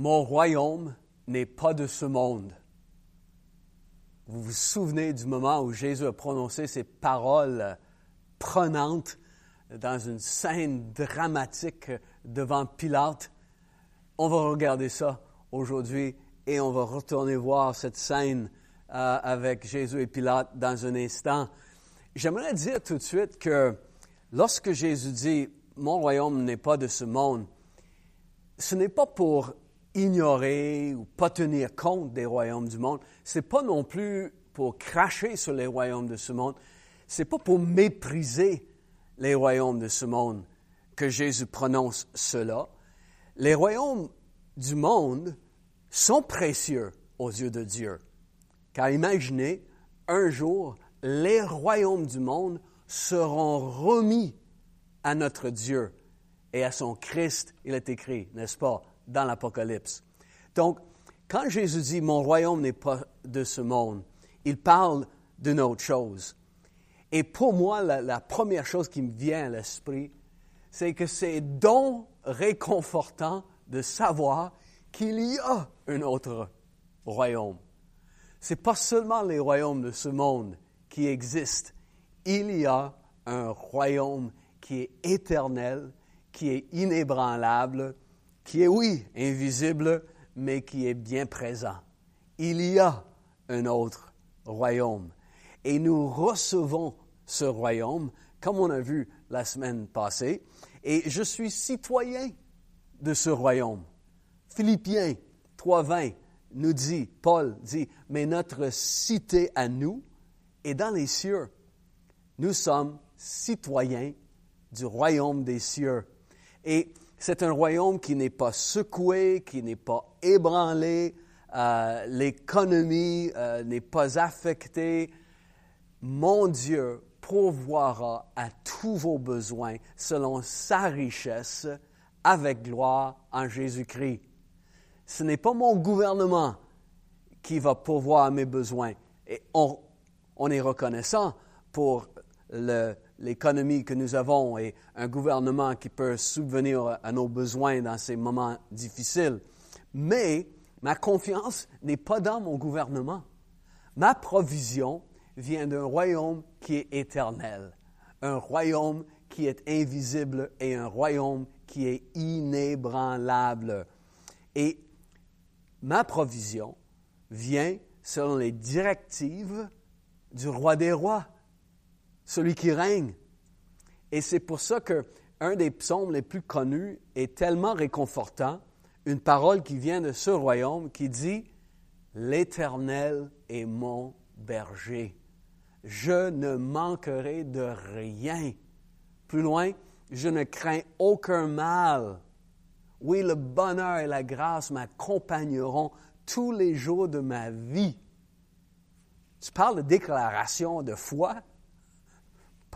Mon royaume n'est pas de ce monde. Vous vous souvenez du moment où Jésus a prononcé ces paroles prenantes dans une scène dramatique devant Pilate? On va regarder ça aujourd'hui et on va retourner voir cette scène euh, avec Jésus et Pilate dans un instant. J'aimerais dire tout de suite que lorsque Jésus dit Mon royaume n'est pas de ce monde, ce n'est pas pour ignorer ou pas tenir compte des royaumes du monde. C'est pas non plus pour cracher sur les royaumes de ce monde. C'est pas pour mépriser les royaumes de ce monde que Jésus prononce cela. Les royaumes du monde sont précieux aux yeux de Dieu. Car imaginez, un jour, les royaumes du monde seront remis à notre Dieu et à son Christ, il est écrit, n'est-ce pas, dans l'Apocalypse. Donc, quand Jésus dit, mon royaume n'est pas de ce monde, il parle d'une autre chose. Et pour moi, la, première chose qui me vient à l'esprit, c'est que c'est donc réconfortant de savoir qu'il y a un autre royaume. Ce n'est pas seulement les royaumes de ce monde qui existent. Il y a un royaume qui est éternel, qui est inébranlable, qui est, oui, invisible, mais qui est bien présent. Il y a un autre royaume. Et nous recevons ce royaume, comme on a vu la semaine passée, et je suis citoyen de ce royaume. Philippiens 3.20 nous dit, Paul dit, mais notre cité à nous est dans les cieux. Nous sommes citoyens du royaume des cieux. Et c'est un royaume qui n'est pas secoué, qui n'est pas ébranlé, euh, l'économie euh, n'est pas affectée. Mon Dieu pourvoira à tous vos besoins selon sa richesse avec gloire en Jésus-Christ. Ce n'est pas mon gouvernement qui va pourvoir à mes besoins. Et on, est reconnaissant pour l'économie que nous avons et un gouvernement qui peut subvenir à nos besoins dans ces moments difficiles. Mais ma confiance n'est pas dans mon gouvernement. Ma provision vient d'un royaume qui est éternel, un royaume qui est invisible et un royaume qui est inébranlable. Et ma provision vient selon les directives du roi des rois, celui qui règne. Et c'est pour ça que un des psaumes les plus connus est tellement réconfortant, une parole qui vient de ce royaume qui dit L'Éternel est mon berger. Je ne manquerai de rien. Plus loin, je ne crains aucun mal. Oui, le bonheur et la grâce m'accompagneront tous les jours de ma vie. Tu parles de déclaration de foi?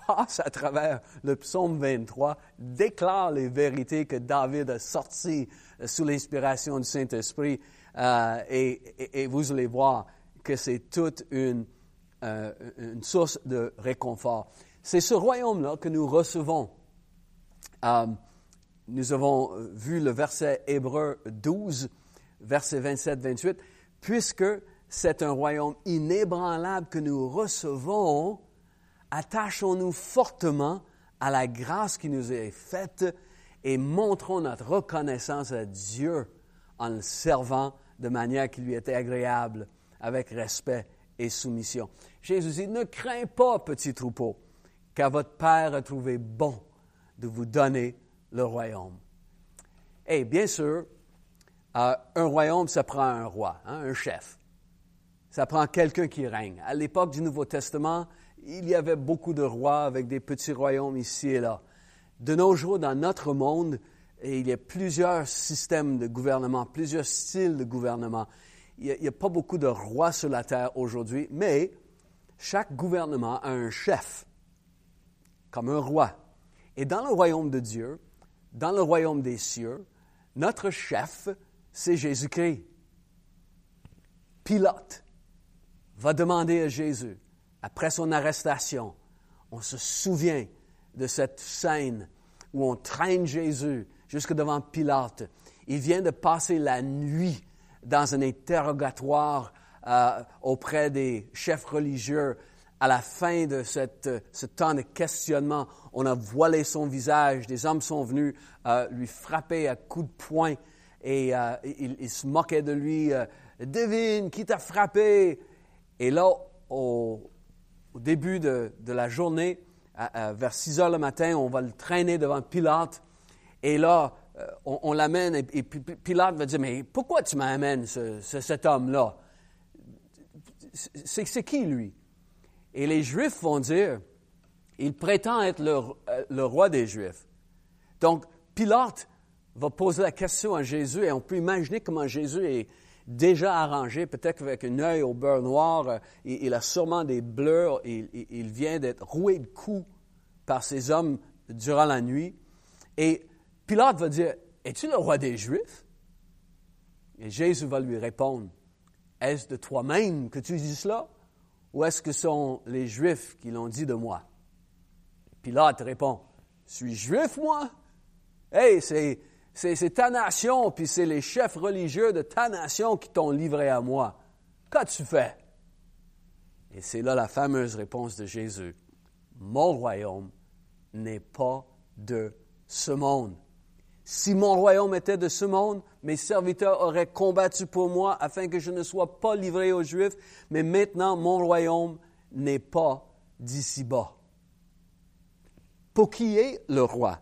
Passe à travers le psaume 23, déclare les vérités que David a sorties sous l'inspiration du Saint-Esprit euh, et, vous allez voir que c'est toute une, euh, une source de réconfort. C'est ce royaume-là que nous recevons. Euh, nous avons vu le verset Hébreu 12, verset 27-28, puisque c'est un royaume inébranlable que nous recevons, attachons-nous fortement à la grâce qui nous est faite et montrons notre reconnaissance à Dieu en le servant de manière qui lui était agréable, avec respect et soumission. Jésus dit, ne crains pas, petit troupeau, car votre Père a trouvé bon de vous donner le royaume. Et bien sûr, euh, un royaume, ça prend un roi, hein, un chef. Ça prend quelqu'un qui règne. À l'époque du Nouveau Testament, il y avait beaucoup de rois avec des petits royaumes ici et là. De nos jours, dans notre monde, il y a plusieurs systèmes de gouvernement, plusieurs styles de gouvernement. Il n'y a, pas beaucoup de rois sur la terre aujourd'hui, mais chaque gouvernement a un chef, comme un roi. Et dans le royaume de Dieu, dans le royaume des cieux, notre chef, c'est Jésus-Christ. Pilate va demander à Jésus, après son arrestation, on se souvient de cette scène où on traîne Jésus jusque devant Pilate. Il vient de passer la nuit dans un interrogatoire euh, auprès des chefs religieux. À la fin de cette, ce temps de questionnement, on a voilé son visage. Des hommes sont venus euh, lui frapper à coups de poing et euh, ils, se moquaient de lui. Devine, qui t'a frappé? Et là, au, au début de, de, la journée, vers 6 heures le matin, on va le traîner devant Pilate. Et là, euh, on, l'amène, et, Pilate va dire, mais pourquoi tu m'amènes cet homme-là? C'est qui lui? Et les Juifs vont dire, il prétend être le, euh, le, roi des Juifs. Donc, Pilate va poser la question à Jésus, et on peut imaginer comment Jésus est déjà arrangé, peut-être avec un œil au beurre noir, euh, il, a sûrement des bleus, il, vient d'être roué de coups par ces hommes durant la nuit. Et Pilate va dire, Es-tu le roi des Juifs? Et Jésus va lui répondre, Est-ce de toi-même que tu dis cela? Ou est-ce que sont les Juifs qui l'ont dit de moi? Pilate répond, Suis juif, moi? Hey, c'est, c'est, ta nation, puis c'est les chefs religieux de ta nation qui t'ont livré à moi. Qu'as-tu fait? Et c'est là la fameuse réponse de Jésus. Mon royaume n'est pas de ce monde. Si mon royaume était de ce monde, mes serviteurs auraient combattu pour moi afin que je ne sois pas livré aux Juifs, mais maintenant mon royaume n'est pas d'ici-bas. Pour qui est le roi?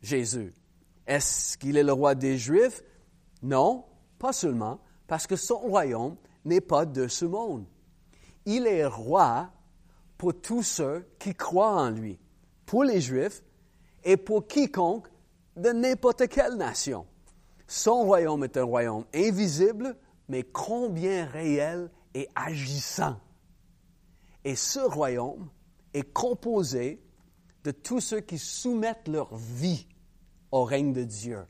Jésus. Est-ce qu'il est le roi des Juifs? Non, pas seulement, parce que son royaume n'est pas de ce monde. Il est roi pour tous ceux qui croient en lui, pour les Juifs et pour quiconque de n'importe quelle nation. Son royaume est un royaume invisible, mais combien réel et agissant. Et ce royaume est composé de tous ceux qui soumettent leur vie au règne de Dieu.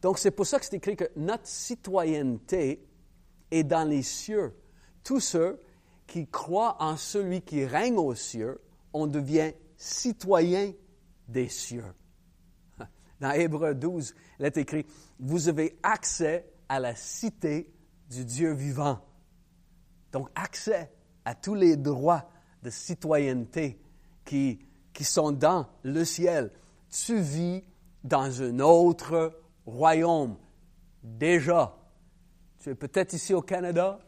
Donc c'est pour ça que c'est écrit que notre citoyenneté est dans les cieux. Tous ceux qui croient en celui qui règne aux cieux, on devient citoyen des cieux. Dans Hébreu 12, il est écrit, vous avez accès à la cité du Dieu vivant. Donc, accès à tous les droits de citoyenneté qui, qui sont dans le ciel. Tu vis dans un autre royaume. Déjà, tu es peut-être ici au Canada,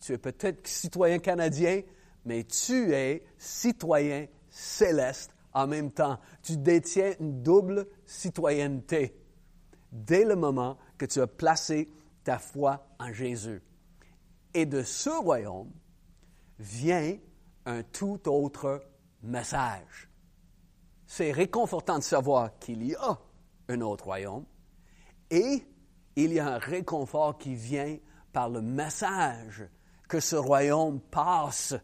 tu es peut-être citoyen canadien, mais tu es citoyen céleste en même temps. Tu détiens une double citoyenneté dès le moment que tu as placé ta foi en Jésus. Et de ce royaume vient un tout autre message. C'est réconfortant de savoir qu'il y a un autre royaume et il y a un réconfort qui vient par le message que ce royaume passe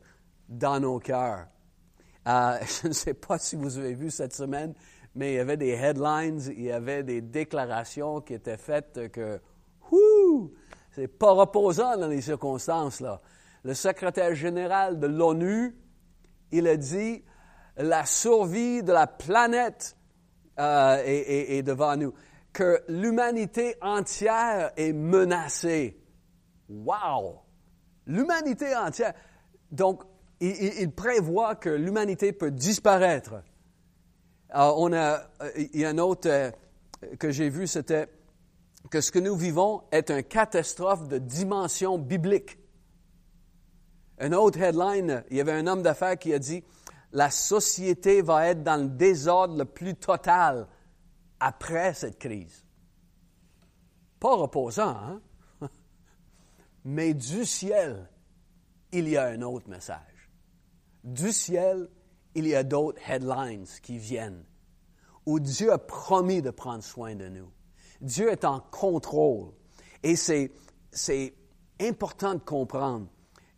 dans nos cœurs. Euh, je ne sais pas si vous avez vu cette semaine, mais il y avait des headlines, il y avait des déclarations qui étaient faites que, ouh, c'est pas reposant dans les circonstances là. Le secrétaire général de l'ONU, il a dit la survie de la planète euh, est, devant nous, que l'humanité entière est menacée. Wow! L'humanité entière. Donc, il, prévoit que l'humanité peut disparaître. on a, il y a un autre euh, que j'ai vu, c'était que ce que nous vivons est une catastrophe de dimension biblique. Un autre headline, il y avait un homme d'affaires qui a dit La société va être dans le désordre le plus total après cette crise. Pas reposant, hein? Mais du ciel, il y a un autre message du ciel, il y a d'autres headlines qui viennent, où Dieu a promis de prendre soin de nous. Dieu est en contrôle. Et c'est, important de comprendre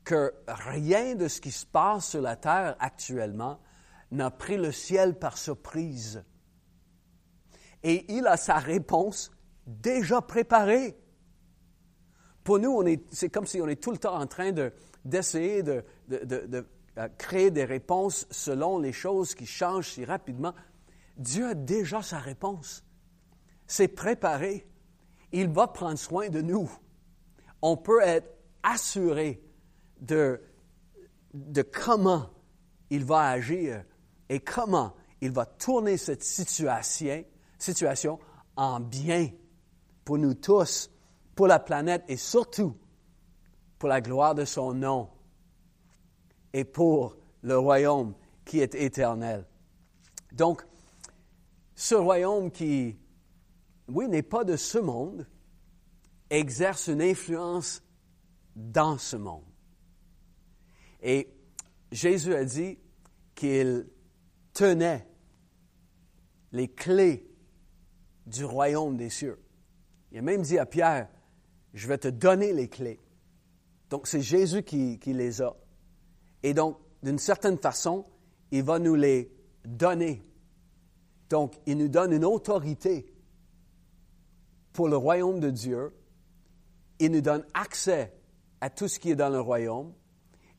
que rien de ce qui se passe sur la terre actuellement n'a pris le ciel par surprise. Et il a sa réponse déjà préparée. Pour nous, c'est comme si on est tout le temps en train de, d'essayer de, de créer des réponses selon les choses qui changent si rapidement. Dieu a déjà sa réponse. s'est préparé. Il va prendre soin de nous. On peut être assuré de, comment il va agir et comment il va tourner cette situation, situation en bien pour nous tous, pour la planète et surtout pour la gloire de son nom et pour le royaume qui est éternel. Donc, ce royaume qui, oui, n'est pas de ce monde, exerce une influence dans ce monde. Et Jésus a dit qu'il tenait les clés du royaume des cieux. Il a même dit à Pierre, je vais te donner les clés. Donc c'est Jésus qui, les a. Et donc, d'une certaine façon, il va nous les donner. Donc, il nous donne une autorité pour le royaume de Dieu. Il nous donne accès à tout ce qui est dans le royaume.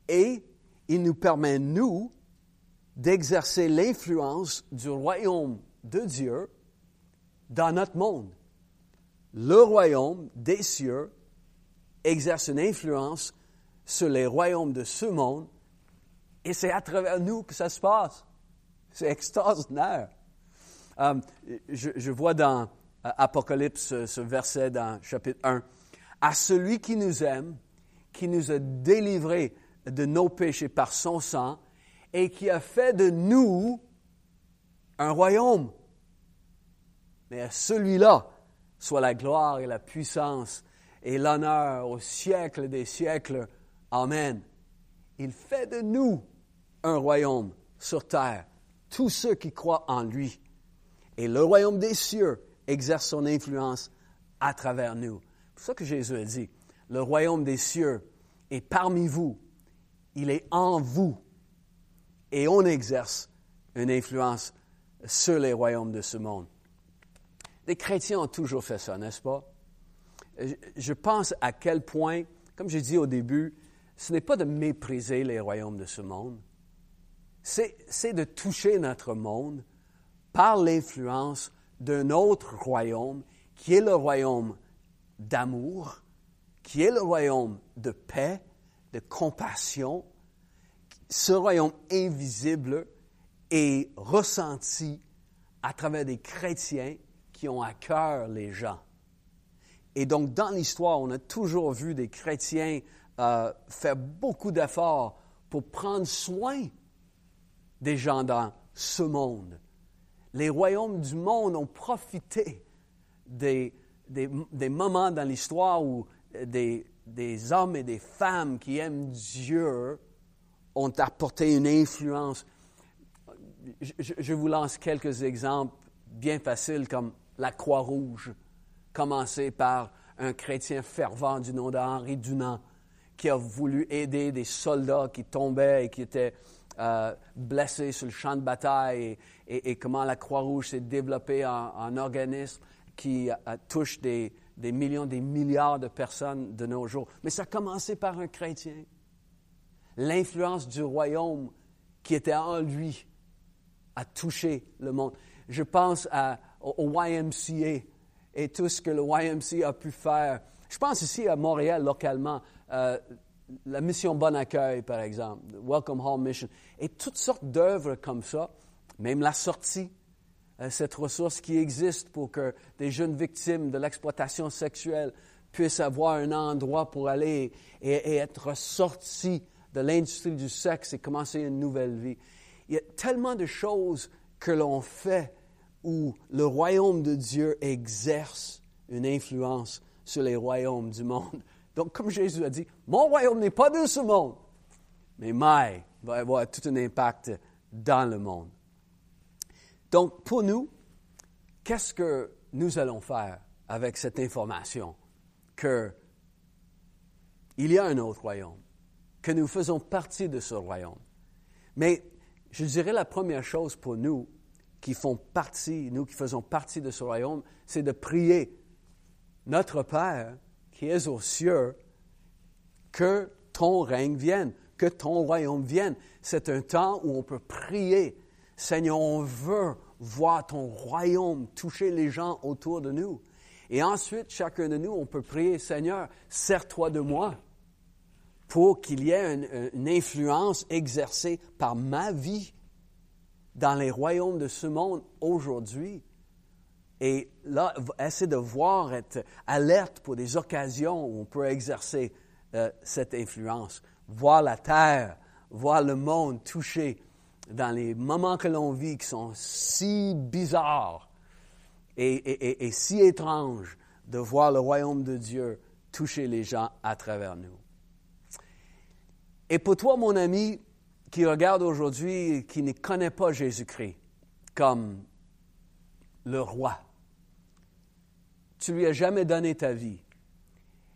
Et il nous permet, nous, d'exercer l'influence du royaume de Dieu dans notre monde. Le royaume des cieux exerce une influence sur les royaumes de ce monde et c'est à travers nous que ça se passe. C'est extraordinaire. Euh, je, vois dans euh, Apocalypse ce verset dans chapitre 1. À celui qui nous aime, qui nous a délivrés de nos péchés par son sang et qui a fait de nous un royaume. Mais à celui-là soit la gloire et la puissance et l'honneur au siècle des siècles. Amen. Il fait de nous un royaume sur terre, tous ceux qui croient en lui. Et le royaume des cieux exerce son influence à travers nous. C'est pour ça que Jésus a dit, le royaume des cieux est parmi vous, il est en vous, et on exerce une influence sur les royaumes de ce monde. Les chrétiens ont toujours fait ça, n'est-ce pas? Je pense à quel point, comme j'ai dit au début, ce n'est pas de mépriser les royaumes de ce monde, c'est de toucher notre monde par l'influence d'un autre royaume qui est le royaume d'amour, qui est le royaume de paix, de compassion. Ce royaume invisible est ressenti à travers des chrétiens qui ont à cœur les gens. Et donc, dans l'histoire, on a toujours vu des chrétiens euh, faire beaucoup d'efforts pour prendre soin des gens dans ce monde. Les royaumes du monde ont profité des, des, moments dans l'histoire où des, des hommes et des femmes qui aiment Dieu ont apporté une influence. Je, vous lance quelques exemples bien faciles comme la Croix-Rouge, commencée par un chrétien fervent du nom d'Henri Dunant, qui a voulu aider des soldats qui tombaient et qui étaient euh, blessés sur le champ de bataille et, comment la Croix-Rouge s'est développée en, organisme qui euh, touche des, des, millions, des milliards de personnes de nos jours. Mais ça a commencé par un chrétien. L'influence du royaume qui était en lui a touché le monde. Je pense au YMCA et tout ce que le YMCA a pu faire. Je pense ici à Montréal, localement. Euh, la mission Bon Accueil, par exemple, Welcome Hall Mission, et toutes sortes d'œuvres comme ça, même la sortie, cette ressource qui existe pour que des jeunes victimes de l'exploitation sexuelle puissent avoir un endroit pour aller et, être sortis de l'industrie du sexe et commencer une nouvelle vie. Il y a tellement de choses que l'on fait où le royaume de Dieu exerce une influence sur les royaumes du monde. Donc, comme Jésus a dit, mon royaume n'est pas de ce monde, mais Maï va avoir tout un impact dans le monde. Donc, pour nous, qu'est-ce que nous allons faire avec cette information que il y a un autre royaume, que nous faisons partie de ce royaume? Mais je dirais la première chose pour nous qui font partie, nous qui faisons partie de ce royaume, c'est de prier notre Père qui es aux cieux, que ton règne vienne, que ton royaume vienne. C'est un temps où on peut prier. Seigneur, on veut voir ton royaume toucher les gens autour de nous. Et ensuite, chacun de nous, on peut prier, Seigneur, sers-toi de moi pour qu'il y ait une, influence exercée par ma vie dans les royaumes de ce monde aujourd'hui. Et là, essayer de voir, être alerte pour des occasions où on peut exercer euh, cette influence. Voir la terre, voir le monde touché dans les moments que l'on vit qui sont si bizarres et, si étranges de voir le royaume de Dieu toucher les gens à travers nous. Et pour toi, mon ami, qui regarde aujourd'hui, qui ne connaît pas Jésus-Christ comme le roi, tu lui as jamais donné ta vie.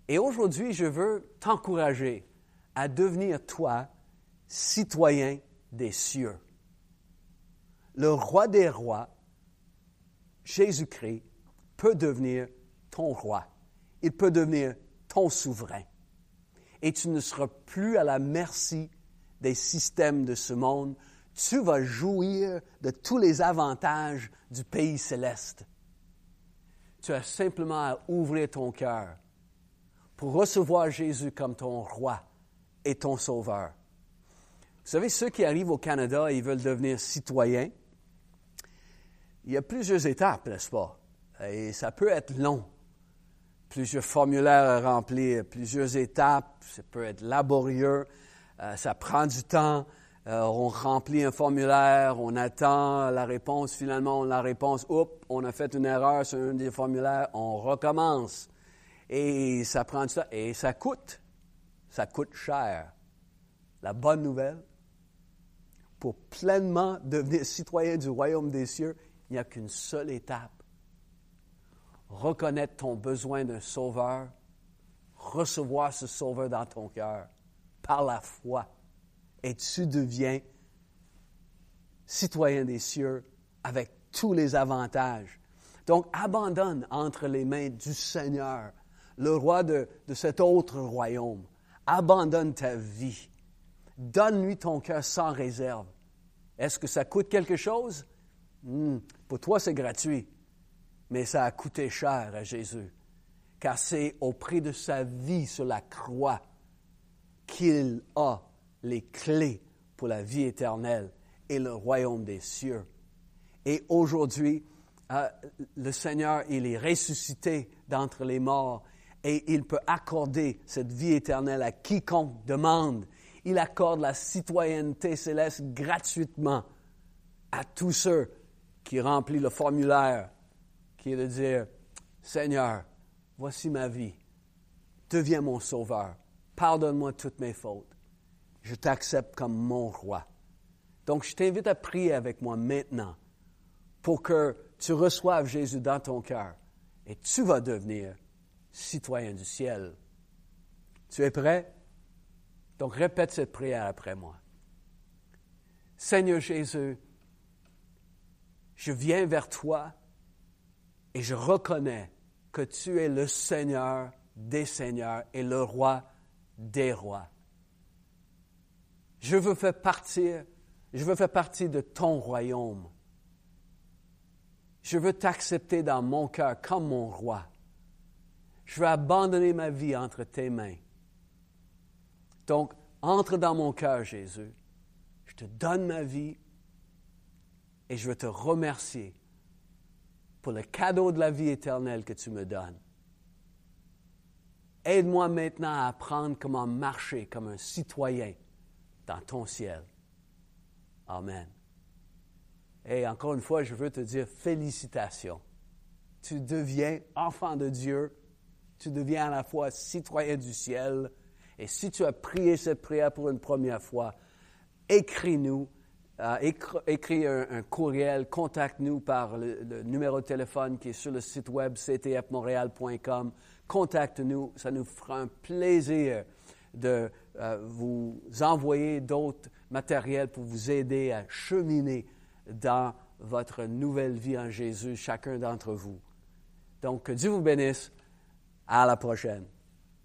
Et aujourd'hui, je veux t'encourager à devenir toi citoyen des cieux. Le roi des rois, Jésus-Christ, peut devenir ton roi. Il peut devenir ton souverain. Et tu ne seras plus à la merci des systèmes de ce monde. Tu vas jouir de tous les avantages du pays céleste. Tu as simplement à ouvrir ton cœur pour recevoir Jésus comme ton roi et ton sauveur. Vous savez, ceux qui arrivent au Canada et veulent devenir citoyens, il y a plusieurs étapes, n'est-ce pas? Et ça peut être long. Plusieurs formulaires à remplir, plusieurs étapes, ça peut être laborieux, euh, ça prend du temps. Euh, on remplit un formulaire, on attend la réponse, finalement, la réponse, oups, on a fait une erreur sur un des formulaires, on recommence. Et ça prend du temps, et ça coûte. Ça coûte cher. La bonne nouvelle, pour pleinement devenir citoyen du royaume des cieux, il n'y a qu'une seule étape. Reconnaître ton besoin d'un sauveur, recevoir ce sauveur dans ton cœur par la foi, et tu deviens citoyen des cieux avec tous les avantages. Donc, abandonne entre les mains du Seigneur, le roi de, cet autre royaume. Abandonne ta vie. Donne-lui ton cœur sans réserve. Est-ce que ça coûte quelque chose? Hmm, pour toi, c'est gratuit, mais ça a coûté cher à Jésus, car c'est au prix de sa vie sur la croix qu'il a les clés pour la vie éternelle et le royaume des cieux. Et aujourd'hui, euh, le Seigneur, il est ressuscité d'entre les morts et il peut accorder cette vie éternelle à quiconque demande. Il accorde la citoyenneté céleste gratuitement à tous ceux qui remplissent le formulaire qui est de dire, Seigneur, voici ma vie, deviens mon sauveur, pardonne-moi toutes mes fautes, je t'accepte comme mon roi. Donc je t'invite à prier avec moi maintenant pour que tu reçoives Jésus dans ton cœur et tu vas devenir citoyen du ciel. Tu es prêt? Donc répète cette prière après moi. Seigneur Jésus, je viens vers toi et je reconnais que tu es le Seigneur des Seigneurs et le Roi des Rois. Je veux faire partir, je veux faire partie de ton royaume. Je veux t'accepter dans mon cœur comme mon roi. Je veux abandonner ma vie entre tes mains. Donc, entre dans mon cœur, Jésus. Je te donne ma vie et je veux te remercier pour le cadeau de la vie éternelle que tu me donnes. Aide-moi maintenant à apprendre comment marcher comme un citoyen dans ton ciel. Amen. Et encore une fois, je veux te dire félicitations. Tu deviens enfant de Dieu tu deviens à la fois citoyen du ciel. Et si tu as prié cette prière pour une première fois, écris-nous, euh, écris, un, courriel, contacte-nous par le, numéro de téléphone qui est sur le site web ctfmontréal.com. Contacte-nous, ça nous fera un plaisir de euh, vous envoyer d'autres matériels pour vous aider à cheminer dans votre nouvelle vie en Jésus, chacun d'entre vous. Donc, que Dieu vous bénisse. À la prochaine.